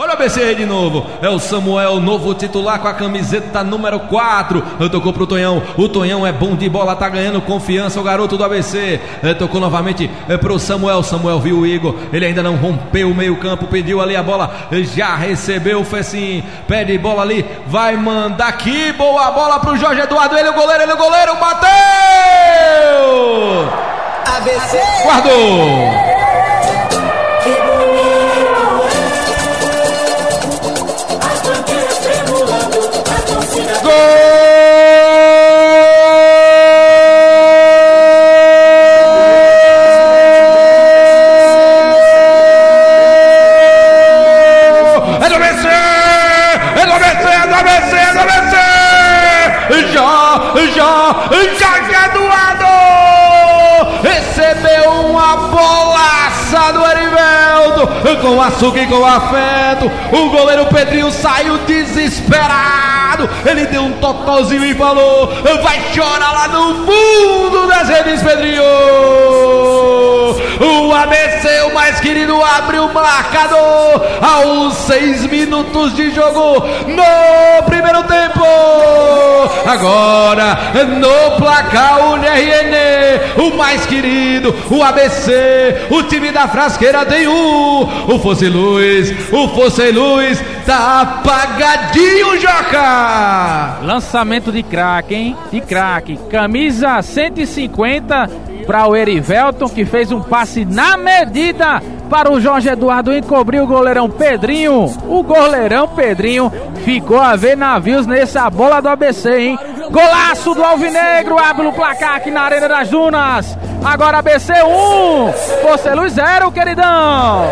Olha o ABC aí de novo. É o Samuel, novo titular com a camiseta número 4. Tocou pro Tonhão. O Tonhão é bom de bola, tá ganhando confiança o garoto do ABC. Tocou novamente pro Samuel. Samuel viu o Igor. Ele ainda não rompeu o meio-campo, pediu ali a bola. Já recebeu o Fecim. Pede bola ali. Vai mandar aqui. Boa bola pro Jorge Eduardo. Ele o goleiro, ele o goleiro. Bateu! ABC. Guardou! Já, já, já Eduardo! Recebeu uma bolaça do Erivelto com açúcar e com afeto. O goleiro Pedrinho saiu desesperado. Ele deu um totozinho e falou: Vai chorar lá no fundo das redes, Pedrinho! O ABC, o mais querido, abre o marcador aos seis minutos de jogo no primeiro. Agora no placar o NRN, o mais querido, o ABC, o time da frasqueira tem um. O Fosse Luz, o Fosse Luz tá apagadinho, Joca. Lançamento de craque, hein? De craque. Camisa 150 para o Erivelton, que fez um passe na medida para o Jorge Eduardo encobrir o goleirão Pedrinho. O goleirão Pedrinho ficou a ver navios nessa bola do ABC, hein? Golaço do Alvinegro, abre o placar aqui na Arena das Dunas. Agora ABC 1, Força Luz 0, queridão.